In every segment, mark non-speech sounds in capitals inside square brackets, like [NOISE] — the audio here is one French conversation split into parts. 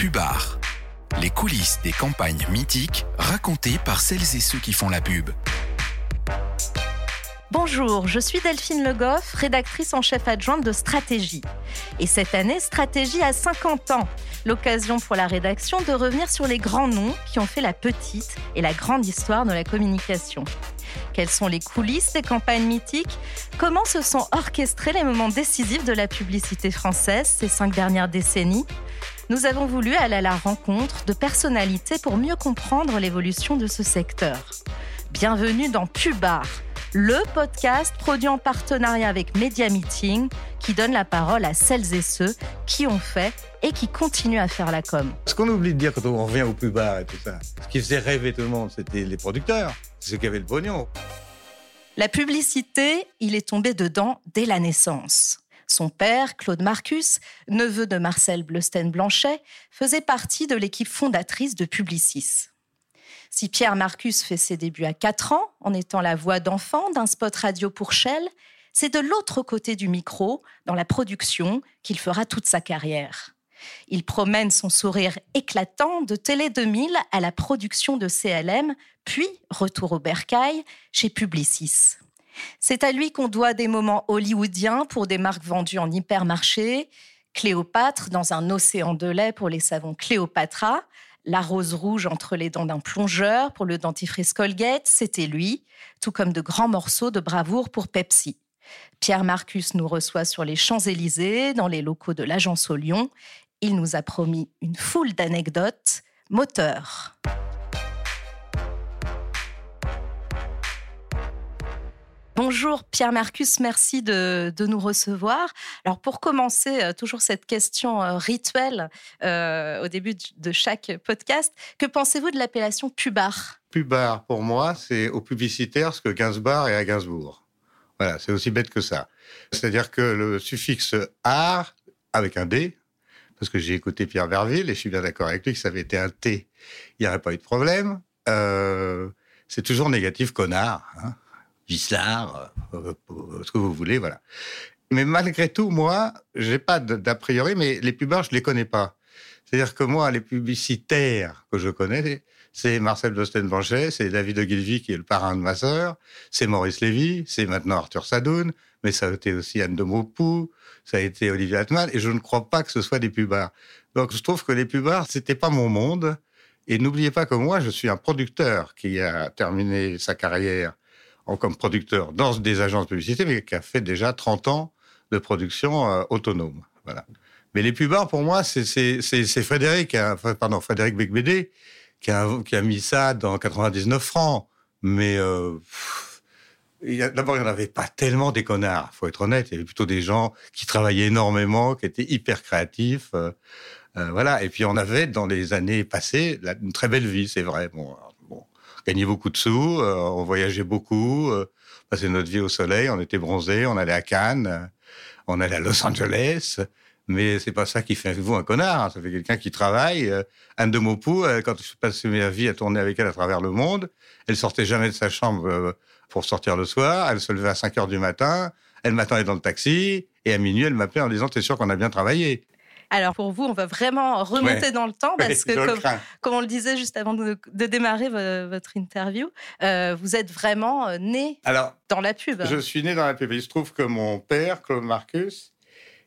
Pubard. Les coulisses des campagnes mythiques racontées par celles et ceux qui font la pub. Bonjour, je suis Delphine Le Goff, rédactrice en chef adjointe de Stratégie. Et cette année, Stratégie a 50 ans. L'occasion pour la rédaction de revenir sur les grands noms qui ont fait la petite et la grande histoire de la communication. Quelles sont les coulisses des campagnes mythiques? Comment se sont orchestrés les moments décisifs de la publicité française ces cinq dernières décennies? Nous avons voulu aller à la rencontre de personnalités pour mieux comprendre l'évolution de ce secteur. Bienvenue dans Pubard le podcast produit en partenariat avec Media Meeting qui donne la parole à celles et ceux qui ont fait et qui continuent à faire la com. Ce qu'on oublie de dire quand on revient au plus bas et tout ça, ce qui faisait rêver tout le monde, c'était les producteurs, ceux qui avaient le pognon. La publicité, il est tombé dedans dès la naissance. Son père, Claude Marcus, neveu de Marcel Bleusten-Blanchet, faisait partie de l'équipe fondatrice de Publicis. Si Pierre Marcus fait ses débuts à 4 ans, en étant la voix d'enfant d'un spot radio pour Shell, c'est de l'autre côté du micro, dans la production, qu'il fera toute sa carrière. Il promène son sourire éclatant de Télé 2000 à la production de CLM, puis retour au bercail chez Publicis. C'est à lui qu'on doit des moments hollywoodiens pour des marques vendues en hypermarché, Cléopâtre dans un océan de lait pour les savons Cléopatra, la rose rouge entre les dents d'un plongeur pour le dentifrice Colgate, c'était lui, tout comme de grands morceaux de bravoure pour Pepsi. Pierre Marcus nous reçoit sur les Champs-Élysées, dans les locaux de l'agence au Lyon. Il nous a promis une foule d'anecdotes. Moteur. Bonjour Pierre Marcus, merci de, nous recevoir. Alors pour commencer, euh, toujours cette question euh, rituelle euh, au début de chaque podcast, que pensez-vous de l'appellation pubard Pubard, pour moi, c'est au publicitaire ce que Gainsbourg est à Gainsbourg. Voilà, c'est aussi bête que ça. C'est-à-dire que le suffixe art, avec un D, parce que j'ai écouté Pierre Verville et je suis bien d'accord avec lui que ça avait été un T, il n'y aurait pas eu de problème. c'est toujours négatif connard. Hein Gislard, euh, ce que vous voulez, voilà. Mais malgré tout, moi, j'ai pas d'a priori, mais les pubs, je les connais pas. C'est-à-dire que moi, les publicitaires que je connais, c'est Marcel Dosten-Blanchet, c'est David Ogilvy qui est le parrain de ma sœur, c'est Maurice Lévy, c'est maintenant Arthur Sadoun, mais ça a été aussi Anne de Maupou, ça a été Olivier Atman, et je ne crois pas que ce soit des pubards. Donc je trouve que les pubards, c'était pas mon monde. Et n'oubliez pas que moi, je suis un producteur qui a terminé sa carrière comme producteur dans des agences de publicité, mais qui a fait déjà 30 ans de production euh, autonome. Voilà. Mais les plus pour moi, c'est Frédéric, hein, pardon, Frédéric Becbédé, qui a, qui a mis ça dans 99 francs. Mais euh, d'abord, il n'y en avait pas tellement des connards, faut être honnête. Il y avait plutôt des gens qui travaillaient énormément, qui étaient hyper créatifs. Euh, voilà. Et puis, on avait, dans les années passées, une très belle vie, c'est vrai. Bon, gagné beaucoup de sous, euh, on voyageait beaucoup, euh, passait notre vie au soleil, on était bronzés, on allait à Cannes, euh, on allait à Los Angeles. Mais c'est pas ça qui fait vous un connard. Hein. Ça fait quelqu'un qui travaille. Anne de Maupou, quand je passais ma vie à tourner avec elle à travers le monde, elle sortait jamais de sa chambre pour sortir le soir. Elle se levait à 5 heures du matin. Elle m'attendait dans le taxi. Et à minuit, elle m'appelait en disant, t'es sûr qu'on a bien travaillé? Alors pour vous, on va vraiment remonter dans le temps [LAUGHS] parce que, comme, on le disait juste avant de, démarrer votre interview, euh, vous êtes vraiment euh, né dans la pub. Je suis né dans la pub. Il se trouve que mon père, Claude Marcus,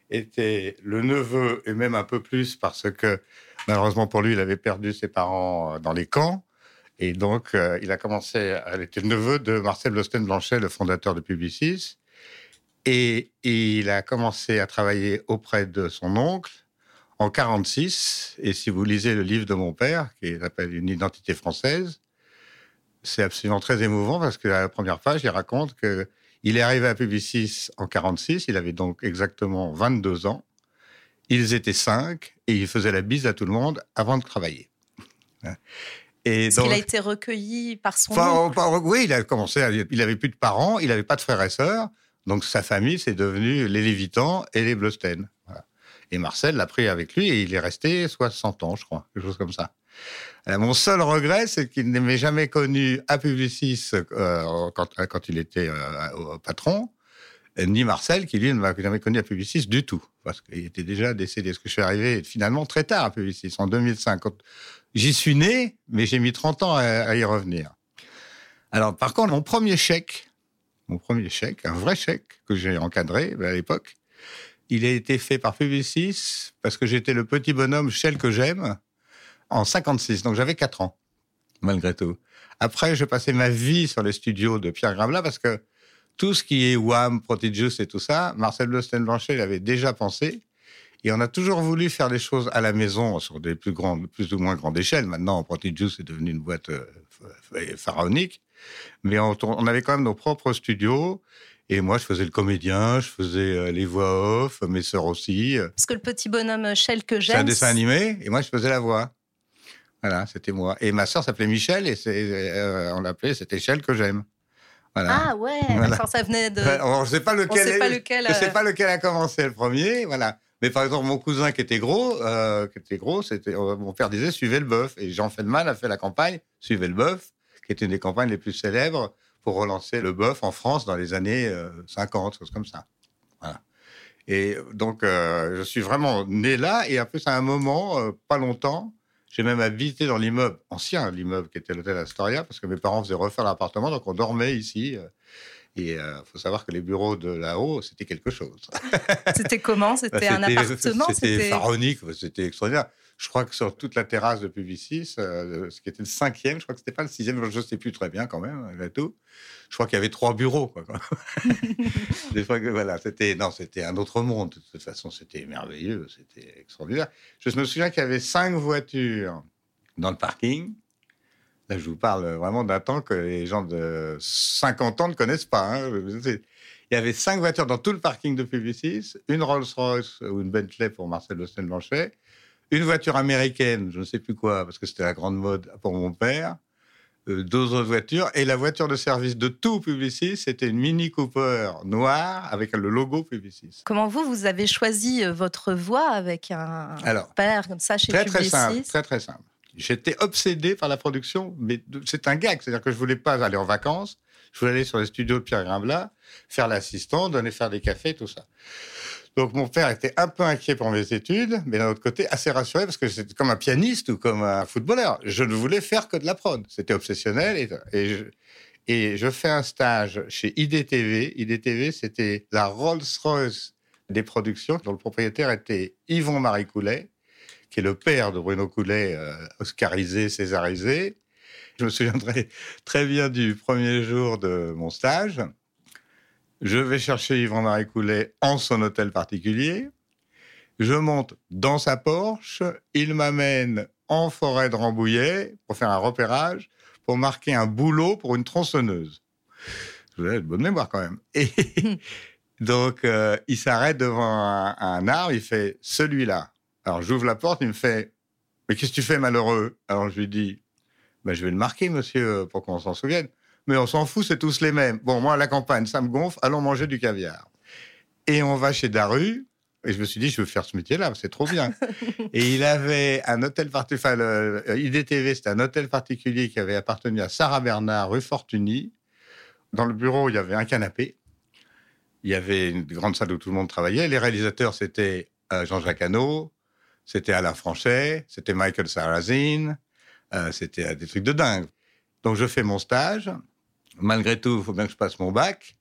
était le neveu, et même un peu plus parce que malheureusement pour lui, il avait perdu ses parents euh, dans les camps. Et donc, il a commencé, elle était le neveu de Marcel Blosten-Blanchet, le fondateur de Publicis. Et il a commencé à travailler auprès de son oncle en 46, et si vous lisez le livre de mon père, qui s'appelle Une identité française, c'est absolument très émouvant parce que à la première page, il raconte que il est arrivé à Publicis en 46, il avait donc exactement 22 ans. Ils étaient cinq et il faisait la bise à tout le monde avant de travailler. Et donc, il a été recueilli par son enfin, Oui, il a commencé, il avait plus de parents, il n'avait pas de frères et sœurs, donc sa famille, c'est devenu les Lévitans et les Blosten. Et Marcel l'a pris avec lui et il est resté 60 ans, je crois, quelque chose comme ça. Euh, mon seul regret, c'est qu'il n'avait jamais connu à Publicis euh, quand, quand, il était euh, patron. ni Marcel, qui lui ne m'a jamais connu à Publicis du tout, parce qu'il était déjà décédé. Parce que je suis arrivé finalement très tard à Publicis, en 2005. J'y suis né, mais j'ai mis 30 ans à, y revenir. Alors, par contre, mon premier chèque, mon premier chèque, un vrai chèque que j'ai encadré ben, à l'époque, il a été fait par Publicis parce que j'étais le petit bonhomme Shell que j'aime en 56, donc j'avais 4 ans, malgré tout. Après, je passais ma vie sur les studios de Pierre Gravela parce que tout ce qui est Wham, Prodigious et tout ça, Marcel Blosten Blanchet l'avait déjà pensé. Et on a toujours voulu faire des choses à la maison sur des plus grandes, plus ou moins grandes échelles. Maintenant, Prodigious est devenu une boîte euh, pharaonique. Mais on, avait quand même nos propres studios. Et moi, je faisais le comédien, je faisais euh, les voix off, mes sœurs aussi. Parce que le petit bonhomme Shell que j'aime. C'est un dessin animé, et moi, je faisais la voix. Voilà, c'était moi. Et ma sœur s'appelait Michel, et euh, on l'appelait, c'était Shell que j'aime. Ah ouais, ça venait de. on ne sait pas lequel. pas lequel. Je sais euh, pas lequel a commencé le premier, voilà. Mais par exemple, mon cousin qui était gros, euh, qui était gros, c'était euh, mon père disait suivez le bœuf. Et Jean Feldman a fait la campagne suivez le bœuf, qui était une des campagnes les plus célèbres pour relancer le bœuf en France dans les années 50, choses comme ça. Voilà. Et donc, je suis vraiment né là. Et en plus, à un moment, pas longtemps, j'ai même habité dans l'immeuble ancien, l'immeuble qui était l'hôtel Astoria, parce que mes parents faisaient refaire l'appartement, donc on dormait ici. Euh, et il euh, faut savoir que les bureaux de là-haut, c'était quelque chose. C'était comment? C'était un appartement? C'était pharaonique, c'était extraordinaire. Je crois que sur toute la terrasse de Publicis, euh, ce qui était le cinquième, je crois que c'était pas le sixième, je ne sais plus très bien quand même, là tout. Je crois qu'il y avait trois bureaux. [LAUGHS] Des voilà, c'était un autre monde. De toute façon, c'était merveilleux, c'était extraordinaire. Je me souviens qu'il y avait cinq voitures dans le parking. Là, je vous parle vraiment d'un temps que les gens de 50 ans ne connaissent pas. Hein. Il y avait cinq voitures dans tout le parking de Publicis, une Rolls-Royce ou une Bentley pour Marcel Austin-Blanchet, une voiture américaine, je ne sais plus quoi, parce que c'était la grande mode pour mon père, euh, deux autres voitures, et la voiture de service de tout Publicis, c'était une Mini Cooper noire avec le logo Publicis. Comment vous, vous avez choisi euh, votre voie avec un père comme ça chez très, Publicis Très simple, très très simple. J'étais obsédé par la production, mais c'est un gag, c'est-à-dire que je voulais pas aller en vacances, je voulais aller sur les studios de Pierre Grimblat, faire l'assistant, donner faire des cafés, tout ça. Donc mon père était un peu inquiet pour mes études, mais d'un autre côté assez rassuré parce que c'était comme un pianiste ou comme un footballeur. Je ne voulais faire que de la prod. C'était obsessionnel et, je, fais un stage chez IDTV. IDTV, c'était la Rolls-Royce des productions dont le propriétaire était Yvon Marie Coulet, qui est le père de Bruno Coulet, euh, oscarisé, césarisé. Je me souviendrai très bien du premier jour de mon stage. Je vais chercher Yvan-Marie Coulet en son hôtel particulier. Je monte dans sa Porsche. Il m'amène en forêt de Rambouillet pour faire un repérage, pour marquer un boulot pour une tronçonneuse. Je de bonne mémoire quand même. Et [LAUGHS] donc, euh, il s'arrête devant un, arbre, il fait celui-là. Alors, j'ouvre la porte, il me fait Mais qu'est-ce que tu fais, malheureux? Alors, je lui dis ben, Je vais le marquer, monsieur, pour qu'on s'en souvienne mais on s'en fout, c'est tous les mêmes. Bon, moi, à la campagne, ça me gonfle, allons manger du caviar. Et on va chez Daru, et je me suis dit, je veux faire ce métier-là, c'est trop bien. [LAUGHS] et il avait un hôtel particulier, enfin, IDTV, c'était un hôtel particulier qui avait appartenu à Sarah Bernard, rue Fortuny. Dans le bureau, il y avait un canapé. Il y avait une grande salle où tout le monde travaillait. Les réalisateurs, c'était euh, Jean-Jacques Hano, c'était Alain Franchet, c'était Michael Sarrazin, euh, c'était des trucs de dingue. Donc, je fais mon stage malgré tout, il faut bien que je passe mon bac.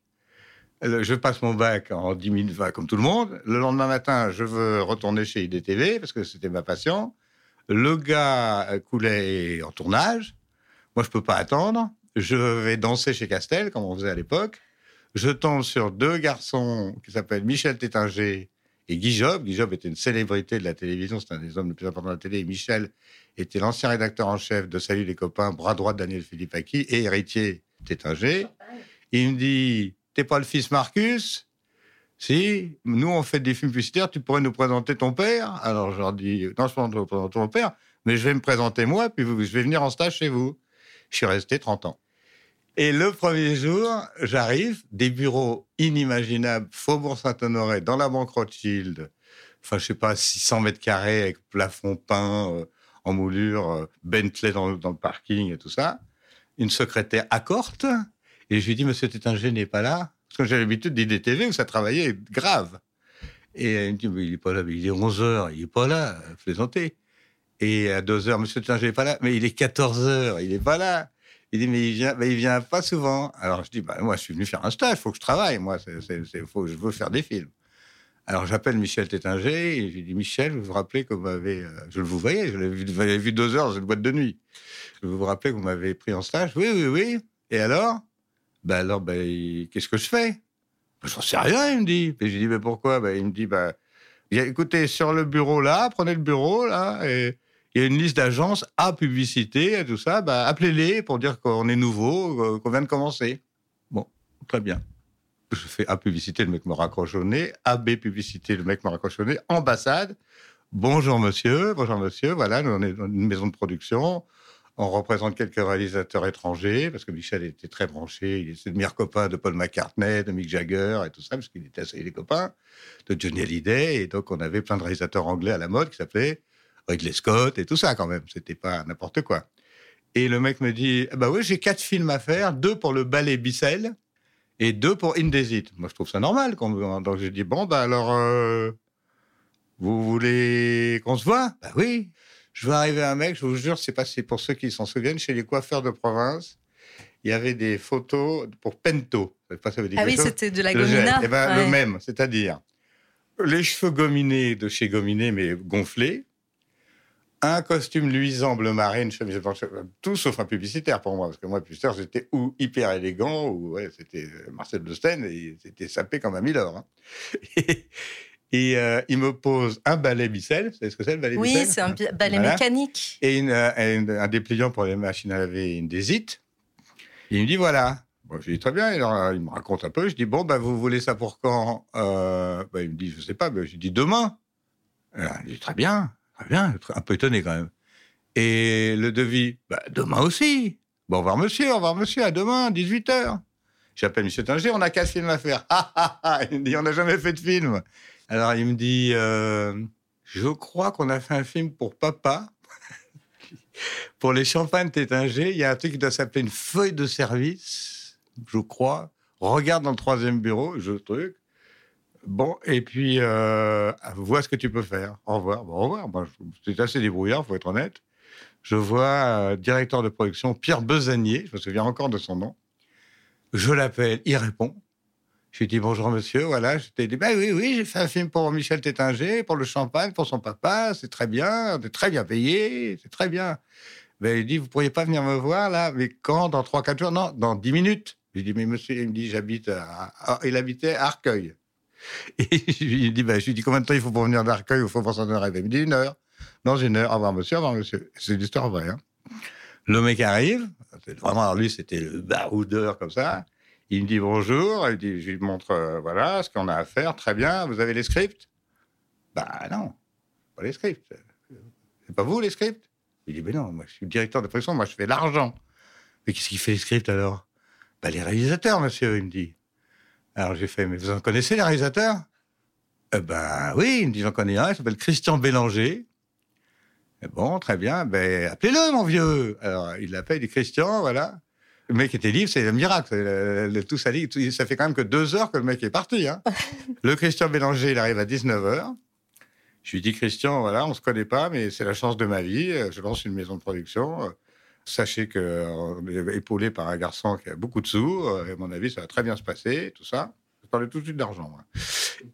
Je passe mon bac en 10 minutes, comme tout le monde. Le lendemain matin, je veux retourner chez IDTV parce que c'était ma passion. Le gars coulait en tournage. Moi, je peux pas attendre. Je vais danser chez Castel, comme on faisait à l'époque. Je tombe sur deux garçons qui s'appellent Michel Tétinger et Guy Job. Guy Job était une célébrité de la télévision, c'est un des hommes les plus importants de la télé. Michel était l'ancien rédacteur en chef de Salut les copains, bras droit de Daniel Philippaki et héritier Tétinger. Il me dit T'es pas le fils Marcus? Si, nous on fait des films publicitaires, tu pourrais nous présenter ton père Alors je leur dis Non, je ne peux présenter ton père, mais je vais me présenter moi, puis je vais venir en stage chez vous. Je suis resté 30 ans. Et le premier jour, j'arrive, des bureaux inimaginables, Faubourg Saint-Honoré, dans la banque Rothschild, enfin, je sais pas, 600 mètres carrés avec plafond peint, euh, en moulure, euh, Bentley dans, le parking et tout ça une secrétaire accorte. Et je lui dis, Monsieur Tétinger n'est pas là. Parce que j'ai l'habitude d'IDTV où ça travaillait grave. Et il me dit, mais il est pas là, mais il est 11 heures, il est pas là, plaisanter. Et à 2 heures, monsieur Tinger n'est pas là, mais il est 14 heures, il est pas là. Il dit, mais il vient, vient pas souvent. Alors je dis, bah, moi, je suis venu faire un stage, il faut que je travaille, moi, c'est, faut, je veux faire des films. Alors j'appelle Michel Tétinger et je lui dis, Michel, vous vous rappelez que vous m'avez, euh, je le vous voyais, je l'avais vu, deux heures dans une boîte de nuit. Je vous rappelez que vous m'avez pris en stage Oui, oui, oui. Et alors? Ben alors, ben, qu'est-ce que je fais? Ben, J'en sais rien, il me dit. Et je dis, mais pourquoi? Ben, Il me dit, ben, écoutez, sur le bureau là, prenez le bureau là, et il y a une liste d'agences à publicité et tout ça, ben, appelez-les pour dire qu'on est nouveau, qu'on vient de commencer. Bon, très bien. Je fais A publicité, le mec me raccroche au nez. AB publicité, le mec me raccroche au nez. Ambassade. Bonjour monsieur, bonjour monsieur. Voilà, nous on est une maison de production. On représente quelques réalisateurs étrangers, parce que Michel était très branché. Il était le meilleur copain de Paul McCartney, de Mick Jagger et tout ça, parce qu'il était assez les copains de Johnny Hallyday. Et donc, on avait plein de réalisateurs anglais à la mode qui s'appelaient Ridley Scott et tout ça, quand même. C'était pas n'importe quoi. Et le mec me dit ah Bah oui, j'ai quatre films à faire, deux pour le ballet Bissell et deux pour Indesit. Moi, je trouve ça normal. Donc, j'ai dit Bon, bah alors, euh, vous voulez qu'on se voit? Bah oui. Je veux arriver à un mec, je vous jure, c'est pas pour ceux qui s'en souviennent, chez les coiffeurs de province, il y avait des photos pour Pento. Pas, ça veut dire ah oui, c'était de la gomina. Eh ben, Le même, c'est-à-dire les cheveux gominés de chez Gominé, mais gonflés, un costume luisant bleu marine, chemise tout sauf un publicitaire pour moi, parce que moi, publicitaire, j'étais ou hyper élégant, ou ouais, c'était Marcel Bleustein, et c'était sapé comme un Milord. Hein. [LAUGHS] Et euh, il me pose un balai Bissell. Vous savez ce que c'est le balai oui, Oui, c'est un balai mécanique. Et euh, un dépliant pour les machines à laver, une désite. Il me dit voilà. Bon, je dis très bien. Alors, il me raconte un peu. Je dis bon, bah, vous voulez ça pour quand? Euh, bah, Il me dit je sais pas. Bah, je dis demain. Alors, il dit très bien, bien. Un peu étonné quand même. Et le devis bah, Demain aussi. Bon, au revoir monsieur, au revoir monsieur, à demain, 18h. J'appelle monsieur Tinger, on a qu'un film à faire. il me dit on n'a jamais fait de film. Alors il me dit, euh, je crois qu'on a fait un film pour papa. [LAUGHS] pour les champagnes Tétinger, il y a un truc qui doit s'appeler une feuille de service, je crois. Regarde dans le troisième bureau, je truc. Bon, et puis, euh, vois ce que tu peux faire. Au revoir. Au revoir. Moi, c'est assez débrouillard, faut être honnête. Je vois euh, directeur de production Pierre Besanier, je me souviens encore de son nom. Je l'appelle, il répond. Je lui dis bonjour monsieur, voilà. Je t'ai dit, ben oui, oui, j'ai fait un film pour Michel Tétinger, pour le champagne, pour son papa, c'est très bien, on est très bien payé, c'est très bien. Ben, il dit, vous pourriez pas venir me voir là, mais quand? Dans 3-4 jours? Non, dans 10 minutes. Je lui dis, mais monsieur, il me dit, j'habite. Il habitait à Arcueil. [LAUGHS] Et je lui dis, ben, je lui dis, combien de temps il faut pour venir d'Arcueil Il faut pour s'en arriver. Il me dit, une heure. Dans une heure, au revoir monsieur, au revoir monsieur. C'est l'histoire vraie. Hein. Le mec arrive, vraiment, lui, c'était le baroudeur comme ça. Il me dit bonjour, il dit, je lui montre euh, voilà ce qu'on a à faire, très bien, vous avez les scripts? Bah non, pas les scripts. C'est pas vous les scripts? Il dit, mais non, moi je suis directeur de production, moi je fais l'argent. Mais qu'est-ce qui fait les scripts alors? Bah les réalisateurs, monsieur, il me dit. Alors j'ai fait, mais vous en connaissez les réalisateurs? Euh, Ben oui, il me dit, j'en connais un, il s'appelle Christian Bélanger. bon, très bien, ben appelez-le, mon vieux. Alors il l'appelle, il dit Christian, voilà. Le mec était libre, c'est un miracle. Le, tout ça, ça fait quand même que deux heures que le mec est parti. Hein. [LAUGHS] le Christian Bélanger, il arrive à 19h. Je lui dis, Christian, voilà, on se connaît pas, mais c'est la chance de ma vie. Je lance une maison de production. Sachez qu'on est épaulé par un garçon qui a beaucoup de sous. À mon avis, ça va très bien se passer, tout ça. Je parlais tout de suite d'argent.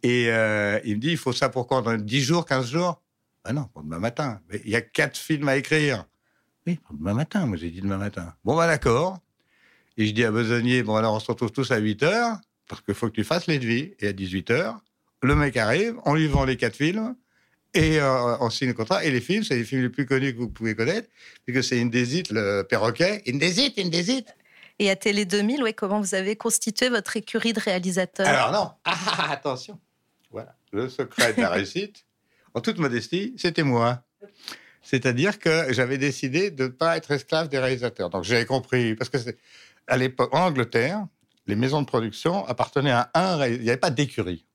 Et euh, il me dit, il faut ça pour quand Dans 10 jours, 15 jours? Ah non, pour demain matin. Mais il y a quatre films à écrire. Oui, pour demain matin, moi j'ai dit demain matin. Bon, bah d'accord. Et je dis à Besognier, bon, alors on se retrouve tous à 8 heures, parce qu'il faut que tu fasses les devis. Et à 18 heures, le mec arrive, on lui vend les quatre films, et euh, on signe le contrat. Et les films, c'est les films les plus connus que vous pouvez connaître, puisque c'est Indesit, le perroquet. Indesit, Indesit. Et à Télé 2000, ouais, comment vous avez constitué votre écurie de réalisateurs? Alors non, ah, ah, ah, attention. Voilà, le secret de la réussite, [LAUGHS] en toute modestie, c'était moi. C'est-à-dire que j'avais décidé de ne pas être esclave des réalisateurs. Donc j'avais compris, parce que à l'époque, en Angleterre, les maisons de production appartenaient à un. Il n'y avait pas d'écurie.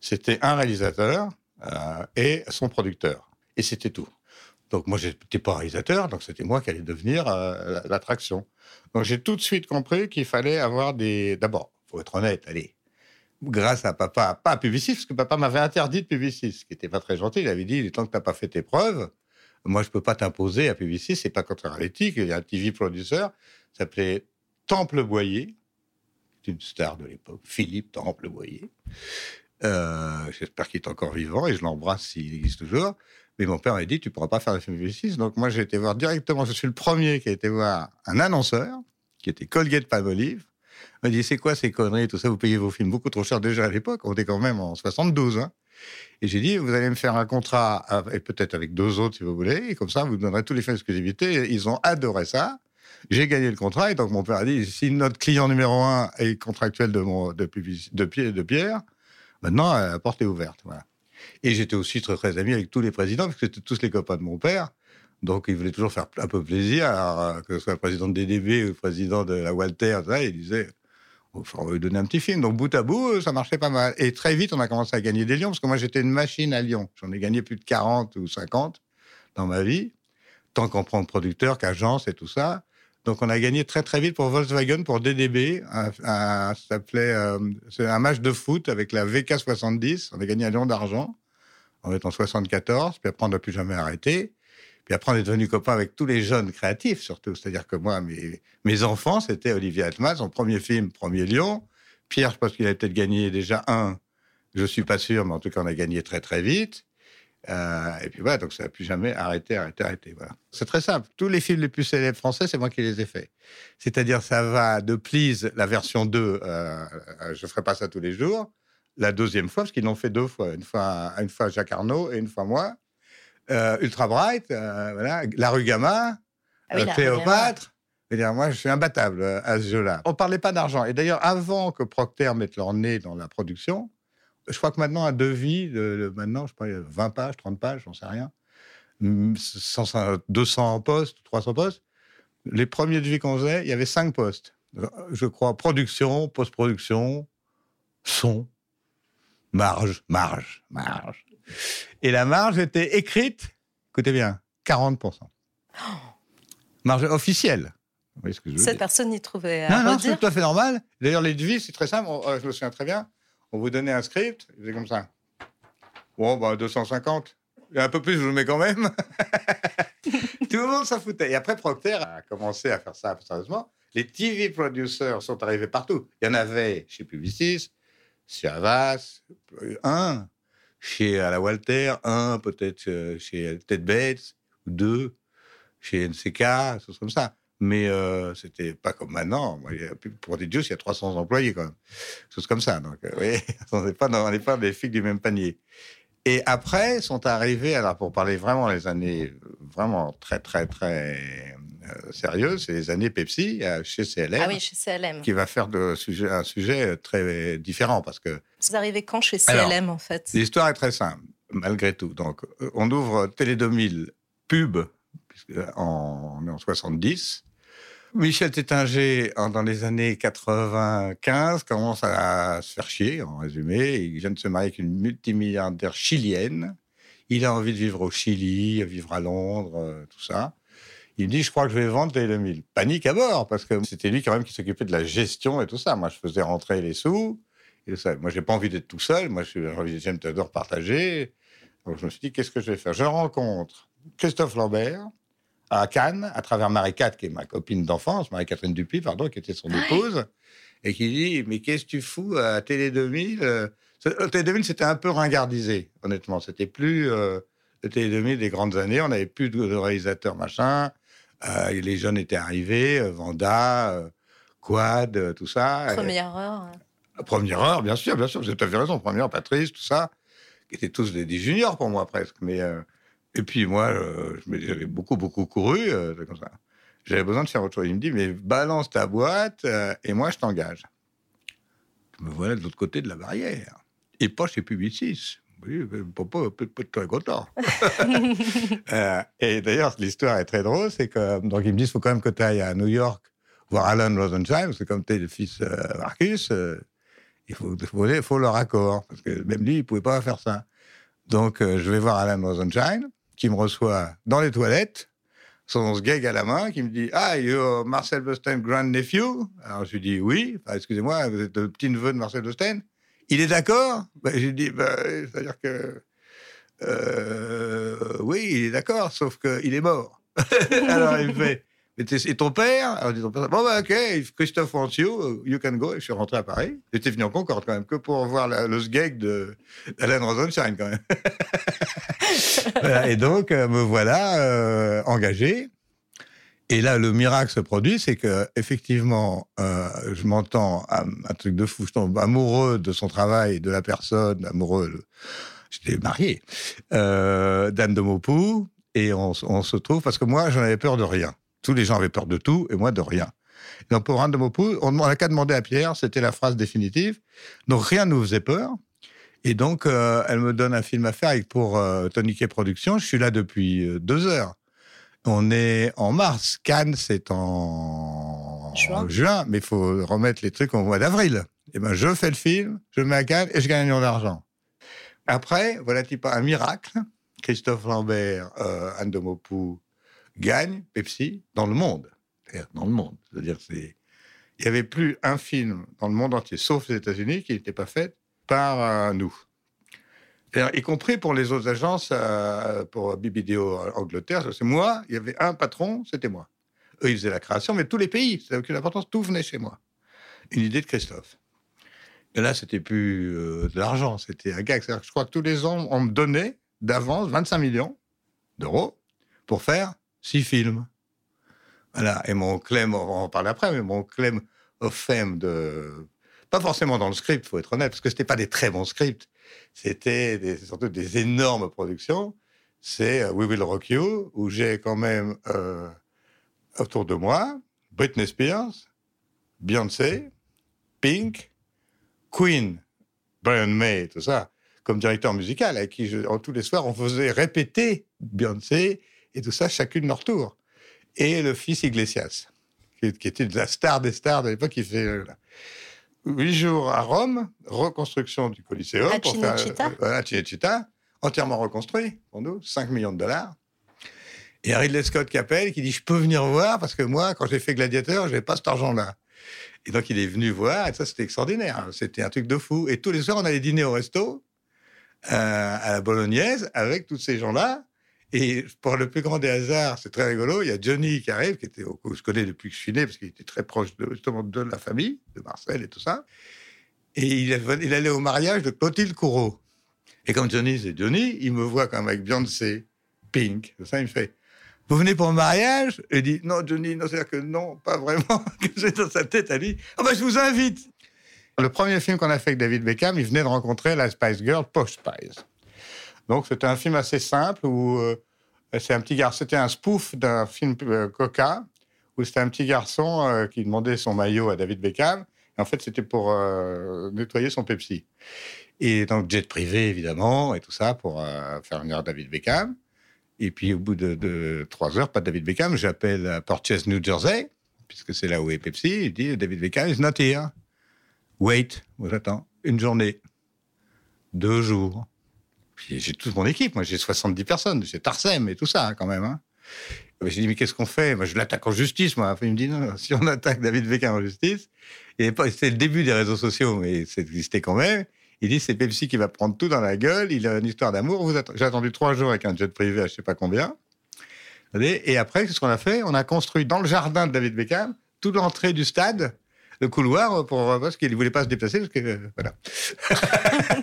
C'était un réalisateur euh, et son producteur. Et c'était tout. Donc moi, je n'étais pas réalisateur, donc c'était moi qui allais devenir euh, l'attraction. Donc j'ai tout de suite compris qu'il fallait avoir des. D'abord, faut être honnête, allez. Grâce à papa, pas à Publicis, parce que papa m'avait interdit de Publicis, ce qui était pas très gentil. Il avait dit, tant que t'as pas fait tes preuves, moi, je peux pas t'imposer à Publicis, c'est pas l'éthique. Il y a un TV producteur, s'appelait Temple Boyer, une star de l'époque, Philippe Temple Boyer. Euh, J'espère qu'il est encore vivant et je l'embrasse s'il existe toujours. Mais mon père m'a dit, tu pourras pas faire de film Publicis. Donc moi, j'ai été voir directement, je suis le premier qui a été voir un annonceur, qui était Colgate Palmolive. Il m'a dit, c'est quoi ces conneries, tout ça, vous payez vos films beaucoup trop cher déjà à l'époque, on était quand même en 72. Hein. Et j'ai dit, vous allez me faire un contrat, et peut-être avec deux autres si vous voulez, et comme ça, vous donnerez tous les films d'exclusivité. Ils ont adoré ça. J'ai gagné le contrat, et donc mon père a dit, si notre client numéro un est contractuel de, mon, de Pierre, maintenant, la porte est ouverte. Et j'étais aussi très, très ami avec tous les présidents, parce que c'était tous les copains de mon père. Donc, il voulait toujours faire un peu plaisir, alors, que ce soit le président de DDB ou le président de la Walter, ça, il disait, on va lui donner un petit film. Donc, bout à bout, ça marchait pas mal. Et très vite, on a commencé à gagner des lions, parce que moi, j'étais une machine à Lyon. J'en ai gagné plus de 40 ou 50 dans ma vie, tant qu'on prend producteur qu'agence et tout ça. Donc, on a gagné très, très vite pour Volkswagen, pour DDB. euh, c'est un match de foot avec la VK70. On a gagné un lion d'argent. On est en 74, puis après, on n'a plus jamais arrêté. Puis après, on est devenu copain avec tous les jeunes créatifs, surtout. C'est-à-dire que moi, mes, mes enfants, c'était Olivier Atman, son premier film, Premier Lion. Pierre, je pense qu'il a peut-être gagné déjà un. Je suis pas sûr, mais en tout cas, on a gagné très, très vite. Euh, et puis voilà, donc ça n'a plus jamais arrêté, arrêté, arrêté. Voilà. C'est très simple. Tous les films les plus célèbres français, c'est moi qui les ai faits. C'est-à-dire, ça va de Please, la version 2, euh, je ferai pas ça tous les jours. La deuxième fois, parce qu'ils l'ont fait deux fois. Une fois, une fois Jacques Arnaud et une fois moi. Euh, Ultra Bright, euh, voilà, La Rue Gamma, ah euh, Cléopâtre. Dire, moi, je suis imbattable à ce jeu-là. On parlait pas d'argent. Et d'ailleurs, avant que Procter mette leur nez dans la production, je crois que maintenant, un devis, de, maintenant, je sais pas, 20 pages, 30 pages, j'en sais rien, 200 postes, 300 postes. Les premiers devis qu'on faisait, il y avait 5 postes. Je crois, production, post-production, son, marge, marge, marge. Et la marge était écrite, écoutez bien, 40%. Marge officielle. Vous ce que je Cette personne y trouvait à Non, non, c'est tout à fait normal. D'ailleurs, les devis, c'est très simple. Euh, je me souviens très bien. On vous donnait un script, c'est comme ça. Bon, bah, 250. un peu plus, je vous mets quand même. [LAUGHS] tout le monde s'en foutait. Et après, Procter a commencé à faire ça sérieusement. Les TV producers sont arrivés partout. Il y en avait chez Publicis, chez Avas, un chez à la Walter, un peut-être euh, chez Ted Bates, deux chez NCK, choses comme ça. Mais euh, c'était pas comme maintenant. Pour des dieux, il y a 300 employés quand même. Choses comme ça. Donc, euh, oui, [LAUGHS] on n'est pas, dans, pas des figues du même panier. Et après, sont arrivés, alors pour parler vraiment les années vraiment très, très, très euh, sérieuse, c'est les années Pepsi euh, chez CLM. Ah oui, chez CLM. Qui va faire de sujet, un sujet très différent parce que. Vous arrivez quand chez CLM en fait? L'histoire est très simple, malgré tout. Donc, euh, on ouvre Télé 2000 pub en, on est en 70. Michel Tétinger, dans les années 95, commence à se faire chier, en résumé. Il vient de se marier avec une multimilliardaire chilienne. Il a envie de vivre au Chili, vivre à Londres, tout ça. Il me dit, je crois que je vais vendre les 2000. Panique à bord, parce que c'était lui quand même qui s'occupait de la gestion et tout ça. Moi, je faisais rentrer les sous. Et ça. Moi, pas envie d'être tout seul. Moi, j'aime t'adore partager. Donc, je me suis dit, qu'est-ce que je vais faire? Je rencontre Christophe Lambert à Cannes, à travers Marie-Cat, qui est ma copine d'enfance, Marie-Catherine Dupuis, pardon, qui était son épouse, et qui dit, mais qu'est-ce que tu fous à Télé 2000 euh, Télé 2000, c'était un peu ringardisé, honnêtement. C'était plus euh, le Télé 2000 des grandes années. On n'avait plus de réalisateurs, machin. Euh, les jeunes étaient arrivés, euh, Vanda, euh, Quad, tout ça. Première heure. Première heure, bien sûr, bien sûr, vous avez tout à fait raison. Première heure, Patrice, tout ça, qui étaient tous des, juniors pour moi presque. Mais et puis moi, j'avais beaucoup, beaucoup couru, comme ça. J'avais besoin de faire autre chose. Il me dit, mais balance ta boîte et moi, je t'engage. Me voilà de l'autre côté de la barrière. Et pas chez Publicis. Oui, papa très content. [LAUGHS] euh, et d'ailleurs, l'histoire est très drôle, c'est que donc ils me disent, il faut quand même que tu ailles à New York voir Alan Rosenstein, parce que comme tu es le fils euh, Marcus, euh, il faut, faut, faut, leur accord, parce que même lui, il pouvait pas faire ça. Donc, euh, je vais voir Alan Rosenstein, qui me reçoit dans les toilettes, son sgeg à la main, qui me dit Ah, you're Marcel Bosten grand-nephew? Alors je lui dis Oui, excusez-moi, vous êtes le petit-neveu de Marcel Bosten Il est d'accord? Ben, J'ai dit bah, C'est-à-dire que. Euh, oui, il est d'accord, sauf qu'il est mort. [LAUGHS] Alors il me fait et ton père? Alors, dit ton père, bon, bah, ok, Christophe wants you, you can go. Et je suis rentré à Paris. J'étais venu en Concorde quand même, que pour voir la, le sgeg d'Alan Rosenshine quand même. [LAUGHS] et donc, euh, me voilà euh, engagé. Et là, le miracle se produit, c'est que effectivement, euh, je m'entends un, truc de fou. Je tombe amoureux de son travail, de la personne, amoureux. J'étais marié, euh, d'Anne de Maupou, et on, on, se trouve parce que moi, j'en avais peur de rien. Tous les gens avaient peur de tout et moi de rien. Donc pour Anne de Maupou, on n'a qu'à demander à Pierre, c'était la phrase définitive. Donc rien ne nous faisait peur. Et donc, euh, elle me donne un film à faire avec pour euh, Tony K Productions. Je suis là depuis euh, deux heures. On est en mars. Cannes, c'est en juin. mais il faut remettre les trucs au mois d'avril. Et eh ben, je fais le film, je mets à Cannes et je gagne un million d'argent. Après, voilà type un miracle. Christophe Lambert, Anne de Maupou gagne Pepsi dans le monde. Dans le monde. C'est-à-dire, c'est il n'y avait plus un film dans le monde entier, sauf les États-Unis, qui n'était pas fait par euh, nous. y compris pour les autres agences, euh, pour BBDO Angleterre, c'est moi, il y avait un patron, c'était moi. Eux, ils faisaient la création, mais tous les pays, ça n'a aucune importance, tout venait chez moi. Une idée de Christophe. Et là, c'était plus euh, de l'argent, c'était un gag. je crois que tous les ans, on me donnait d'avance 25 millions d'euros pour faire six films. Voilà. Et mon claim, on en parler après, mais mon claim of fame de pas forcément dans le script, faut être honnête, parce que c'était pas des très bons scripts. C'était surtout des énormes productions. C'est euh, We Will Rock You, où j'ai quand même euh, autour de moi Britney Spears, Beyoncé, Pink, Queen, Brian May, tout ça, comme directeur musical, avec qui, je, tous les soirs, on faisait répéter Beyoncé et tout ça, chacune leur tour. Et le fils Iglesias, qui, qui était la star des stars de l'époque, qui fait. Euh, huit jours à Rome, reconstruction du Coliseum. À. Pour Cinecittà, entièrement reconstruit pour nous, 5 millions de dollars. Et Ridley Scott qui appelle, qui dit Je peux venir voir parce que moi, quand j'ai fait Gladiateur, je n'avais pas cet argent-là. Et donc, il est venu voir, et ça, c'était extraordinaire. C'était un truc de fou. Et tous les soirs, on allait dîner au resto, euh, à la bolognaise, avec tous ces gens-là. Et pour le plus grand des hasards, c'est très rigolo, il y a Johnny qui arrive, qui était, que je connais depuis que je suis né, parce qu'il était très proche de, justement de la famille, de Marcel et tout ça. Et il, allait au mariage de Clotilde Courreau. Et comme Johnny, c'est Johnny, il me voit même avec Beyoncé, Pink, ça, il me fait Vous venez pour le mariage? Et il dit Non, Johnny, non, c'est-à-dire que non, pas vraiment. [LAUGHS] que j'ai dans sa tête, elle dit Ah, ben, je vous invite Le premier film qu'on a fait avec David Beckham, il venait de rencontrer la Spice Girl, Posh Spice. Donc c'était un film assez simple où euh, c'est un petit garçon. C'était un spoof d'un film euh, Coca où c'était un petit garçon euh, qui demandait son maillot à David Beckham. Et en fait, c'était pour nettoyer son Pepsi. Et donc jet privé évidemment et tout ça pour faire venir David Beckham. Et puis au bout de, trois heures, pas David Beckham, j'appelle à Purchase, New Jersey, puisque c'est là où est Pepsi. Il dit David Beckham is not here. Wait, j'attends une journée, deux jours, j'ai toute mon équipe, moi j'ai 70 personnes, j'ai Tarsem et tout ça hein, quand même. Hein. J'ai dit, mais qu'est-ce qu'on fait? Moi, je l'attaque en justice, moi. il me dit, non, si on attaque David Beckham en justice, c'était le début des réseaux sociaux, mais ça existait quand même. Il dit, c'est Pepsi qui va prendre tout dans la gueule, il a une histoire d'amour. J'ai attendu trois jours avec un jet privé à je sais pas combien. Et après, qu'est-ce qu'on a fait? On a construit dans le jardin de David Beckham toute l'entrée du stade le couloir pour, parce qu'il ne voulait pas se déplacer, parce que, voilà.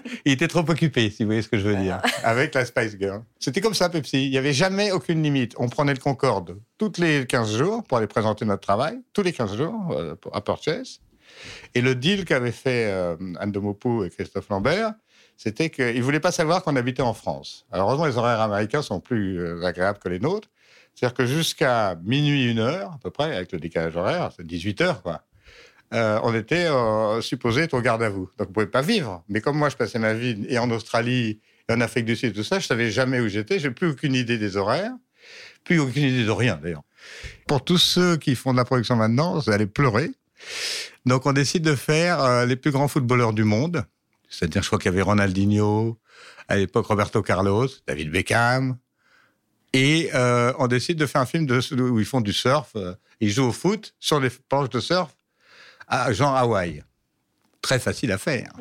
[LAUGHS] il était trop occupé, si vous voyez ce que je veux dire, [LAUGHS] avec la Spice Girl. C'était comme ça, Pepsi. Il n'y avait jamais aucune limite. On prenait le Concorde toutes les 15 jours pour aller présenter notre travail, tous les 15 jours, euh, à Purchase. Et le deal qu'avaient fait euh, Anne de Maupou et Christophe Lambert, c'était qu'ils ne voulaient pas savoir qu'on habitait en France. Alors, heureusement, les horaires américains sont plus euh, agréables que les nôtres. C'est-à-dire que jusqu'à minuit, une heure, à peu près, avec le décalage horaire, c'est 18 heures, quoi. Euh, on était euh, supposé être au garde à vous. Donc, on ne pouvait pas vivre. Mais comme moi, je passais ma vie et en Australie, et en Afrique du Sud, tout ça, je savais jamais où j'étais. J'ai plus aucune idée des horaires, plus aucune idée de rien, d'ailleurs. Pour tous ceux qui font de la production maintenant, vous allez pleurer. Donc, on décide de faire euh, les plus grands footballeurs du monde. C'est-à-dire, je crois qu'il y avait Ronaldinho, à l'époque Roberto Carlos, David Beckham, Et on décide de faire un film de, où ils font du surf. ils jouent au foot sur les planches de surf à Jean Hawaï. Très facile à faire.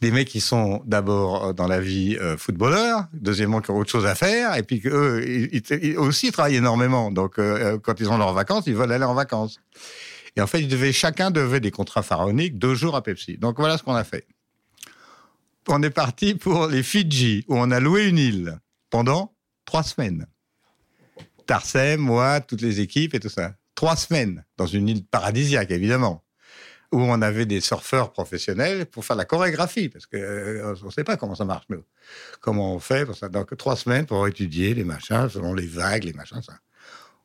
Des mecs qui sont d'abord euh, dans la vie euh, footballeurs, deuxièmement qui ont autre chose à faire, et puis qu'eux ils, aussi travaillent énormément. Donc euh, quand ils ont leurs vacances, ils veulent aller en vacances. Et en fait, ils chacun devait des contrats pharaoniques, deux jours à Pepsi. Donc voilà ce qu'on a fait. On est parti pour les Fidji, où on a loué une île pendant trois semaines. Tarsem, moi, toutes les équipes et tout ça. Trois semaines dans une île paradisiaque, évidemment, où on avait des surfeurs professionnels pour faire la chorégraphie, parce que euh, ne sait pas comment ça marche, nous. Comment on fait pour ça? Donc trois semaines pour étudier les machins, selon les vagues, les machins, ça.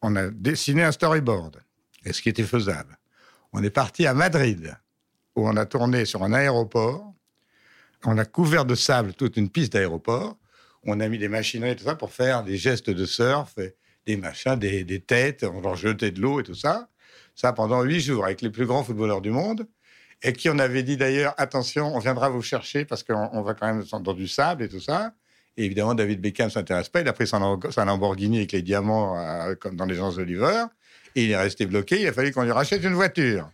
On a dessiné un storyboard, et ce qui était faisable. On est parti à Madrid, où on a tourné sur un aéroport. On a couvert de sable toute une piste d'aéroport. On a mis des machineries tout ça pour faire des gestes de surf, des machins, des, des têtes, on leur jetait de l'eau et tout ça. Ça pendant huit jours avec les plus grands footballeurs du monde. Et qui on avait dit d'ailleurs, attention, on viendra vous chercher parce qu'on on va quand même dans du sable et tout ça. Et évidemment, David Beckham s'intéresse pas. Il a pris son, Lamborghini avec les diamants, euh, comme dans les gens Oliver. Et il est resté bloqué. Il a fallu qu'on lui rachète une voiture.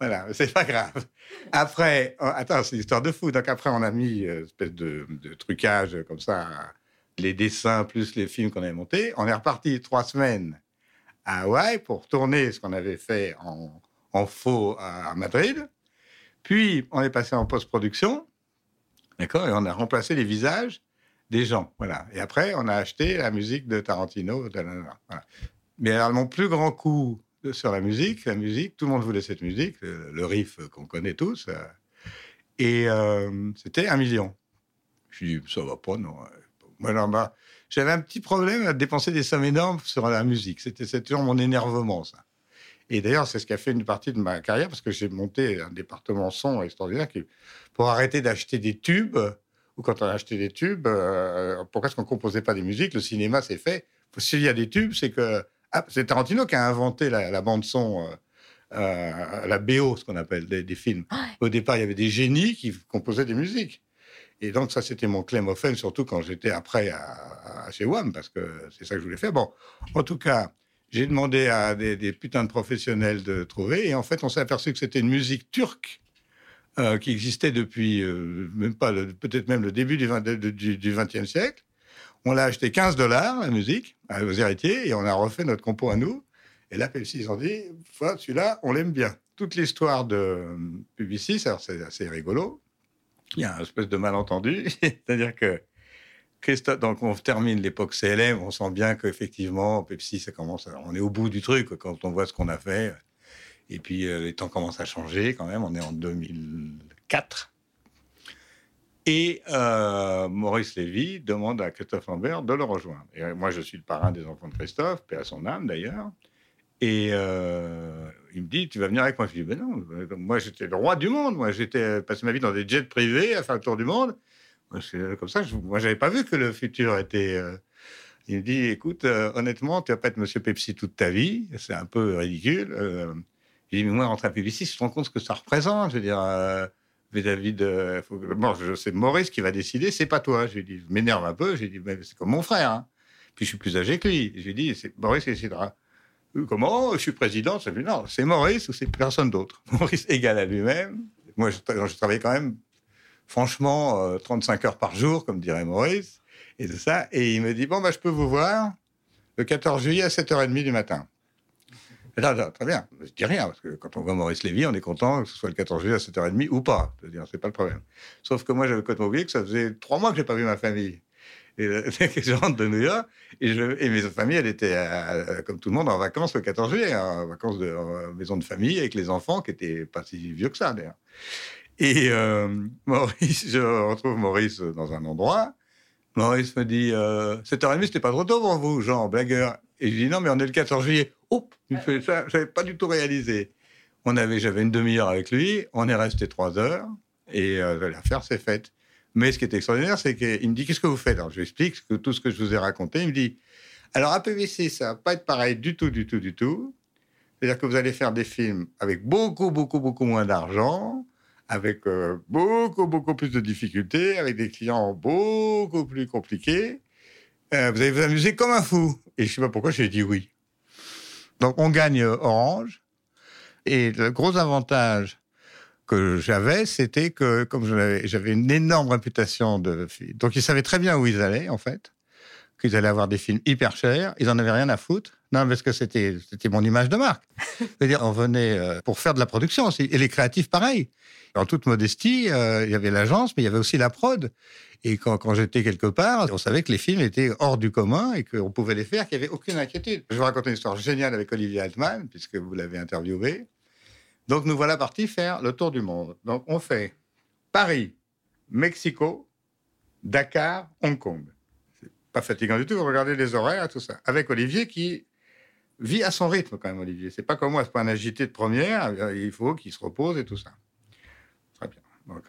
Voilà, c'est pas grave. Après, euh, attends, c'est l'histoire de fou. Donc après, on a mis euh, une espèce de, de trucage comme ça, les dessins plus les films qu'on avait montés. On est reparti trois semaines à Hawaï pour tourner ce qu'on avait fait en, faux à, Madrid. Puis, on est passé en post-production, d'accord, et on a remplacé les visages des gens, voilà. Et après, on a acheté la musique de Tarantino. Mais mon plus grand coup sur la musique, la musique, tout le monde voulait cette musique, le, le riff qu'on connaît tous, euh, et euh, c'était un million. Je dis, ça va pas, non. Non, bah, j'avais un petit problème à dépenser des sommes énormes sur la musique. C'était toujours mon énervement, ça. Et d'ailleurs, c'est ce qui a fait une partie de ma carrière, parce que j'ai monté un département son extraordinaire qui, pour arrêter d'acheter des tubes, ou quand on a acheté des tubes, euh, pourquoi est-ce qu'on composait pas des musiques Le cinéma, c'est fait. S'il y a des tubes, c'est que ah, c'est Tarantino qui a inventé la, la bande son, euh, euh, la BO, ce qu'on appelle des, des films. Au départ, il y avait des génies qui composaient des musiques. Et donc, ça, c'était mon claim of fame, surtout quand j'étais après à, chez WAM, parce que c'est ça que je voulais faire. Bon, en tout cas, j'ai demandé à des, putains de professionnels de trouver, et en fait, on s'est aperçu que c'était une musique turque euh, qui existait depuis, euh, même pas, peut-être même le début du, 20, de- du, du 20e siècle. On l'a acheté 15 dollars, la musique, aux héritiers, et on a refait notre compo à nous. Et là, Pepsi, ils ont dit, celui-là, on l'aime bien. Toute l'histoire de euh, Publicis, alors c'est assez rigolo. Il y a un espèce de malentendu, [LAUGHS] c'est-à-dire que Christophe, donc on termine l'époque CLM, on sent bien qu'effectivement, Pepsi, ça commence, on est au bout du truc quand on voit ce qu'on a fait. Et puis euh, les temps commencent à changer quand même, on est en 2004. Et euh, Maurice Lévy demande à Christophe Lambert de le rejoindre. Et euh, moi, je suis le parrain des enfants de Christophe, paix à son âme d'ailleurs. Et euh, il me dit, tu vas venir avec moi Je dis, ben non, euh, moi j'étais le roi du monde. Moi j'étais passé ma vie dans des jets privés à faire le tour du monde. Comme ça, je, moi j'avais pas vu que le futur était. euh, il me dit, écoute, honnêtement, tu vas pas être Monsieur Pepsi toute ta vie. C'est un peu ridicule. J'ai dit, mais moi, rentrer à Pepsi, je te rends compte ce que ça représente. Je veux dire, vis-à-vis de. bon, je- c'est Maurice qui va décider, c'est pas toi. Je lui dit, je m'énerve un peu. J'ai dit, mais c'est comme mon frère. hein. Puis je suis plus âgé que lui. Je lui dit, c'est Maurice qui décidera. Euh, Comment Je suis président. Ça fait non, c'est Maurice ou c'est personne d'autre. [LAUGHS] Maurice égal à lui-même. Moi, je, je travaillais quand même, franchement, euh, 35 heures par jour, comme dirait Maurice, et tout ça. Et il me dit bon, bah, je peux vous voir le 14 juillet à 7h30 du matin. Là, là, très bien. Je dis rien, parce que quand on voit Maurice Lévy, on est content que ce soit le 14 juillet à 7h30 ou pas. C'est pas le problème. Sauf que moi, j'avais complètement oublié que ça faisait trois mois que j'ai pas vu ma famille. Et euh, [LAUGHS] je rentre de New York, et, et mes familles, elle était, euh, comme tout le monde, en vacances le 14 juillet, hein, en vacances de en maison de famille avec les enfants, qui étaient pas si vieux que ça, d'ailleurs. Et euh, [LAUGHS] Maurice, je retrouve Maurice dans un endroit. Maurice me dit euh, 7h30, c'était pas trop tôt pour vous, Jean, blagueur. Et je dis non, mais on est le 14 juillet. Oh, il fait ça, j'avais pas du tout réalisé. J'avais une demi-heure avec lui, on est resté trois heures, et euh, s'est faite. Mais ce qui est extraordinaire, c'est qu'il me dit Qu'est-ce que vous faites? Je lui explique tout ce que je vous ai raconté. Il me dit Alors, à PVC, ça va pas être pareil du tout, du tout, du tout. C'est-à-dire que vous allez faire des films avec beaucoup, beaucoup, beaucoup moins d'argent, avec euh, beaucoup, beaucoup plus de difficultés, avec des clients beaucoup plus compliqués. Euh, vous allez vous amuser comme un fou. Et je sais pas pourquoi j'ai dit oui. Donc on gagne Orange. Et le gros avantage que j'avais, c'était que comme j'avais une énorme réputation de donc ils savaient très bien où ils allaient en fait, qu'ils allaient avoir des films hyper chers, ils en avaient rien à foutre. Non, parce que c'était mon image de marque. [LAUGHS] C'est-à-dire on venait euh, pour faire de la production aussi, et les créatifs pareil. En toute modestie, euh, il y avait l'agence, mais il y avait aussi la prod. Et quand, quand j'étais quelque part, on savait que les films étaient hors du commun et qu'on pouvait les faire, qu'il n'y avait aucune inquiétude. Je vous raconte une histoire géniale avec Olivier Altman, puisque vous l'avez interviewé. Donc nous voilà partis faire le tour du monde. Donc on fait Paris, Mexico, Dakar, Hong Kong. C'est pas fatigant du tout, vous regardez les horaires, tout ça. Avec Olivier qui vit à son rythme quand même, Olivier. C'est pas comme moi, c'est pas un agité de première, il faut qu'il se repose et tout ça. Très bien. Donc,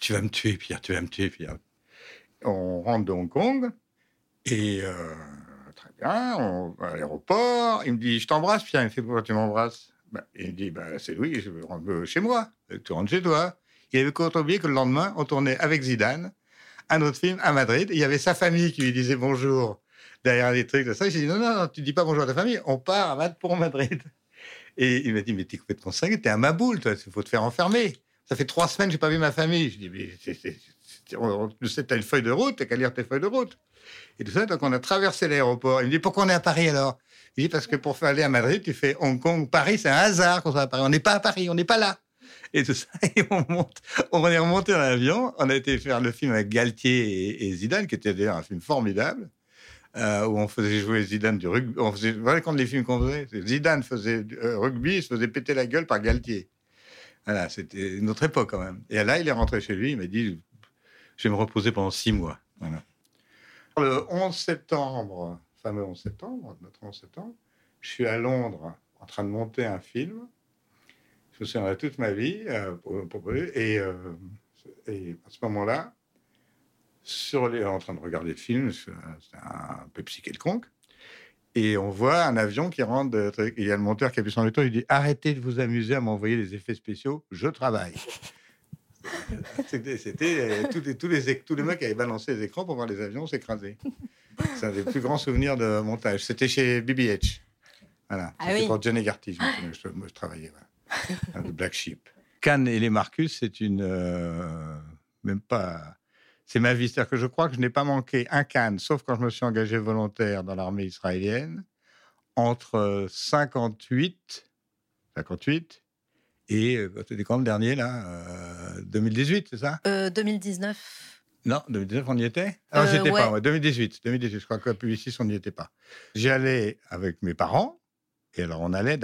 tu vas me tuer, Pierre, tu vas me tuer, Pierre. On rentre de Hong Kong et euh, très bien, on va à l'aéroport. Il me dit, je t'embrasse, Pierre. Il me fait, pourquoi tu m'embrasses? Bah, il dit bah, C'est Louis, je rentre chez moi. Tu rentres chez toi. Il avait oublié que le lendemain, on tournait avec Zidane un autre film à Madrid. il y avait sa famille qui lui disait bonjour derrière les trucs de ça. J'ai dit non, non, non, tu dis pas bonjour à ta famille, on part à pour Madrid. [LAUGHS] Et il m'a dit mais t'es complètement cinglé, t'es un maboule, toi, il faut te faire enfermer. Ça fait trois semaines que j'ai pas vu ma famille. Je dis mais tu sais, t'as une feuille de route, t'as qu'à lire tes feuilles de route. Et tout ça, donc on a traversé l'aéroport. Il me dit pourquoi on est à Paris alors? Il dit parce que pour aller à Madrid, tu fais Hong Kong, Paris, c'est un hasard qu'on soit à Paris. On n'est pas à Paris, on n'est pas là. Et tout ça, [LAUGHS] et on, monte, on est remonté dans l'avion. On a été faire le film avec Galtier et, Zidane, qui était d'ailleurs un film formidable, euh, où on faisait jouer Zidane du rugby. On faisait, voyez quand les films qu'on faisait? Zidane faisait euh, rugby, il se faisait péter la gueule par Galtier. Voilà, c'était une autre époque quand même. Et là, il est rentré chez lui, il m'a dit Je vais me reposer pendant six mois. Voilà. Le 11 septembre fameux 11 septembre, notre 11 septembre, je suis à Londres en train de monter un film. Je me souviendrai toute ma vie. Euh, et, euh, et, à ce moment-là, sur les, en train de regarder le film, c'est un Pepsi quelconque, et on voit un avion qui rentre. il y a le monteur qui appuie sur le bouton. Il dit Arrêtez de vous amuser à m'envoyer des effets spéciaux, je travaille. [LAUGHS] C'était tous les, tous, mecs avaient balancé les écrans pour voir les avions s'écraser. C'est un des plus grands souvenirs de montage. C'était chez BBH. Voilà. Ah C'était pour Johnny Garty. Je, moi, je travaillais. Voilà. Black Sheep. Cannes et les Marcus, c'est une. Euh, même pas. C'est ma vie. C'est-à-dire que je crois que je n'ai pas manqué un Cannes, sauf quand je me suis engagé volontaire dans l'armée israélienne, entre 58, 58 et. Euh, c'était quand le dernier, là 2018, euh, c'est ça? 2019. Non, 2019, on y était? Ah, euh, j'étais pas, 2018. 2018, je crois que Publicis, on n'y était pas. J'y allais avec mes parents, et alors on allait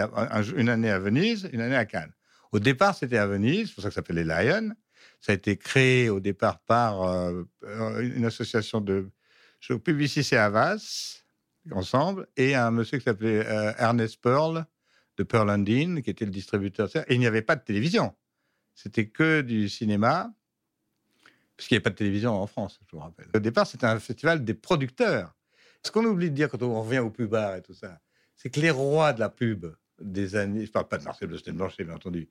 une année à Venise, une année à Cannes. Au départ, c'était à Venise, c'est pour ça que ça s'appelait Lion. Ça a été créé au départ par euh, une association de Publicis et Havas, ensemble, et un monsieur qui s'appelait euh, Ernest Pearl, de Pearl Dean, qui était le distributeur. Et il n'y avait pas de télévision. C'était que du cinéma parce qu'il n'y avait pas de télévision en France, je vous rappelle. Au départ, c'était un festival des producteurs. Ce qu'on oublie de dire quand on revient au pubard et tout ça, c'est que les rois de la pub des années, je parle pas de Marcel Bleustein Blanchet, bien entendu,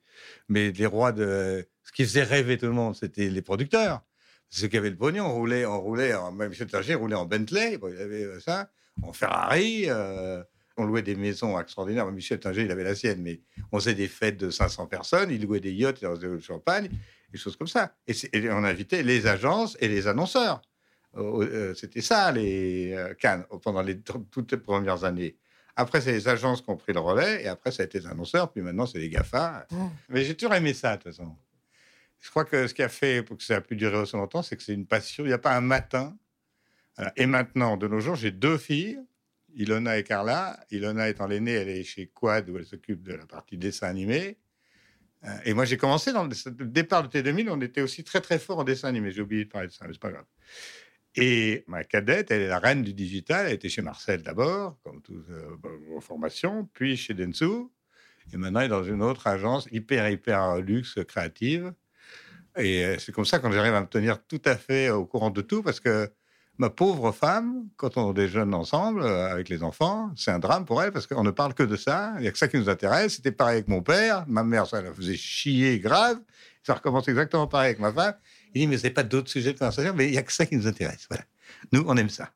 mais les rois de ce qui faisait rêver tout le monde, c'était les producteurs. Ceux qui avaient le pognon, on roulait, on roulait, en, même Michel roulait en Bentley, il avait euh, ça, en Ferrari, euh, on louait des maisons extraordinaires. Michel Tinger, il avait la sienne, mais on faisait des fêtes de 500 personnes, il louait des yachts, il faisait du champagne des choses comme ça. Et, on invitait les agences et les annonceurs. Euh, c'était ça, les euh, Cannes, pendant les, toutes les premières années. Après, c'est les agences qui ont pris le relais, et après, ça a été les annonceurs, puis maintenant, c'est les GAFA. Mmh. Mais j'ai toujours aimé ça, de toute façon. Je crois que ce qui a fait pour que ça a pu durer aussi longtemps, c'est que c'est une passion. Il n'y a pas un matin. Et maintenant, de nos jours, j'ai deux filles, Ilona et Carla. Ilona étant l'aînée, elle est chez Quad, où elle s'occupe de la partie dessin animé. Euh, et moi, j'ai commencé dans le départ de T2000, on était aussi très très fort en dessin animé. J'ai oublié de parler de ça, mais c'est pas grave. Et ma cadette, elle est la reine du digital. Elle était chez Marcel d'abord, comme toute euh, formation, puis chez Densu. Et maintenant, elle est dans une autre agence hyper, hyper luxe créative. Et euh, c'est comme ça qu'on j'arrive à me tenir tout à fait au courant de tout, parce que ma pauvre femme, quand on déjeune ensemble euh, avec les enfants, c'est un drame pour elle parce qu'on ne parle que de ça. Il n'y a que ça qui nous intéresse. C'était pareil avec mon père. Ma mère, ça la faisait chier grave. Ça recommence exactement pareil avec ma femme. Il dit, mais c'est pas d'autres sujets de conversation, mais il n'y a que ça qui nous intéresse. Voilà. Nous, on aime ça.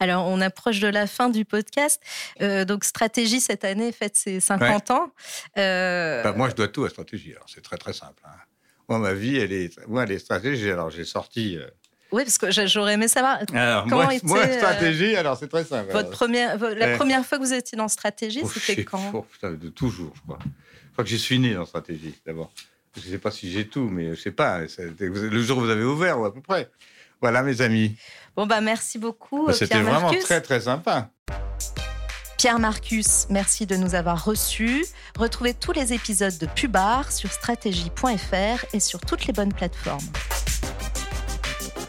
Alors, on approche de la fin du podcast. Euh, donc, stratégie cette année fête ses 50 ans. Euh, bah, moi, je dois tout à stratégie. Alors, c'est très très simple. Hein. Moi, ma vie, elle est, moi, elle est stratégie. Alors, j'ai sorti. Euh, oui, parce que j'aurais aimé savoir alors, comment moi, était. Moi, stratégie, alors c'est très simple. Votre première, la première fois que vous étiez dans stratégie, oh, c'était quand? oh, putain, De toujours, je crois. Je crois que je suis né dans stratégie, d'abord. Je ne sais pas si j'ai tout, mais je ne sais pas. Le jour où vous avez ouvert, ou à peu près. Voilà, mes amis. Bon, bah, merci beaucoup. Bah, c'était vraiment très, très sympa. Pierre Marcus, merci de nous avoir reçus. Retrouvez tous les épisodes de Pubar sur stratégie.fr et sur toutes les bonnes plateformes.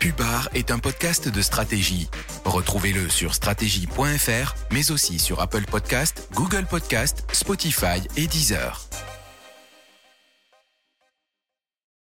Pubar est un podcast de stratégie. Retrouvez-le sur stratégie.fr, mais aussi sur Apple Podcast, Google Podcast, Spotify et Deezer.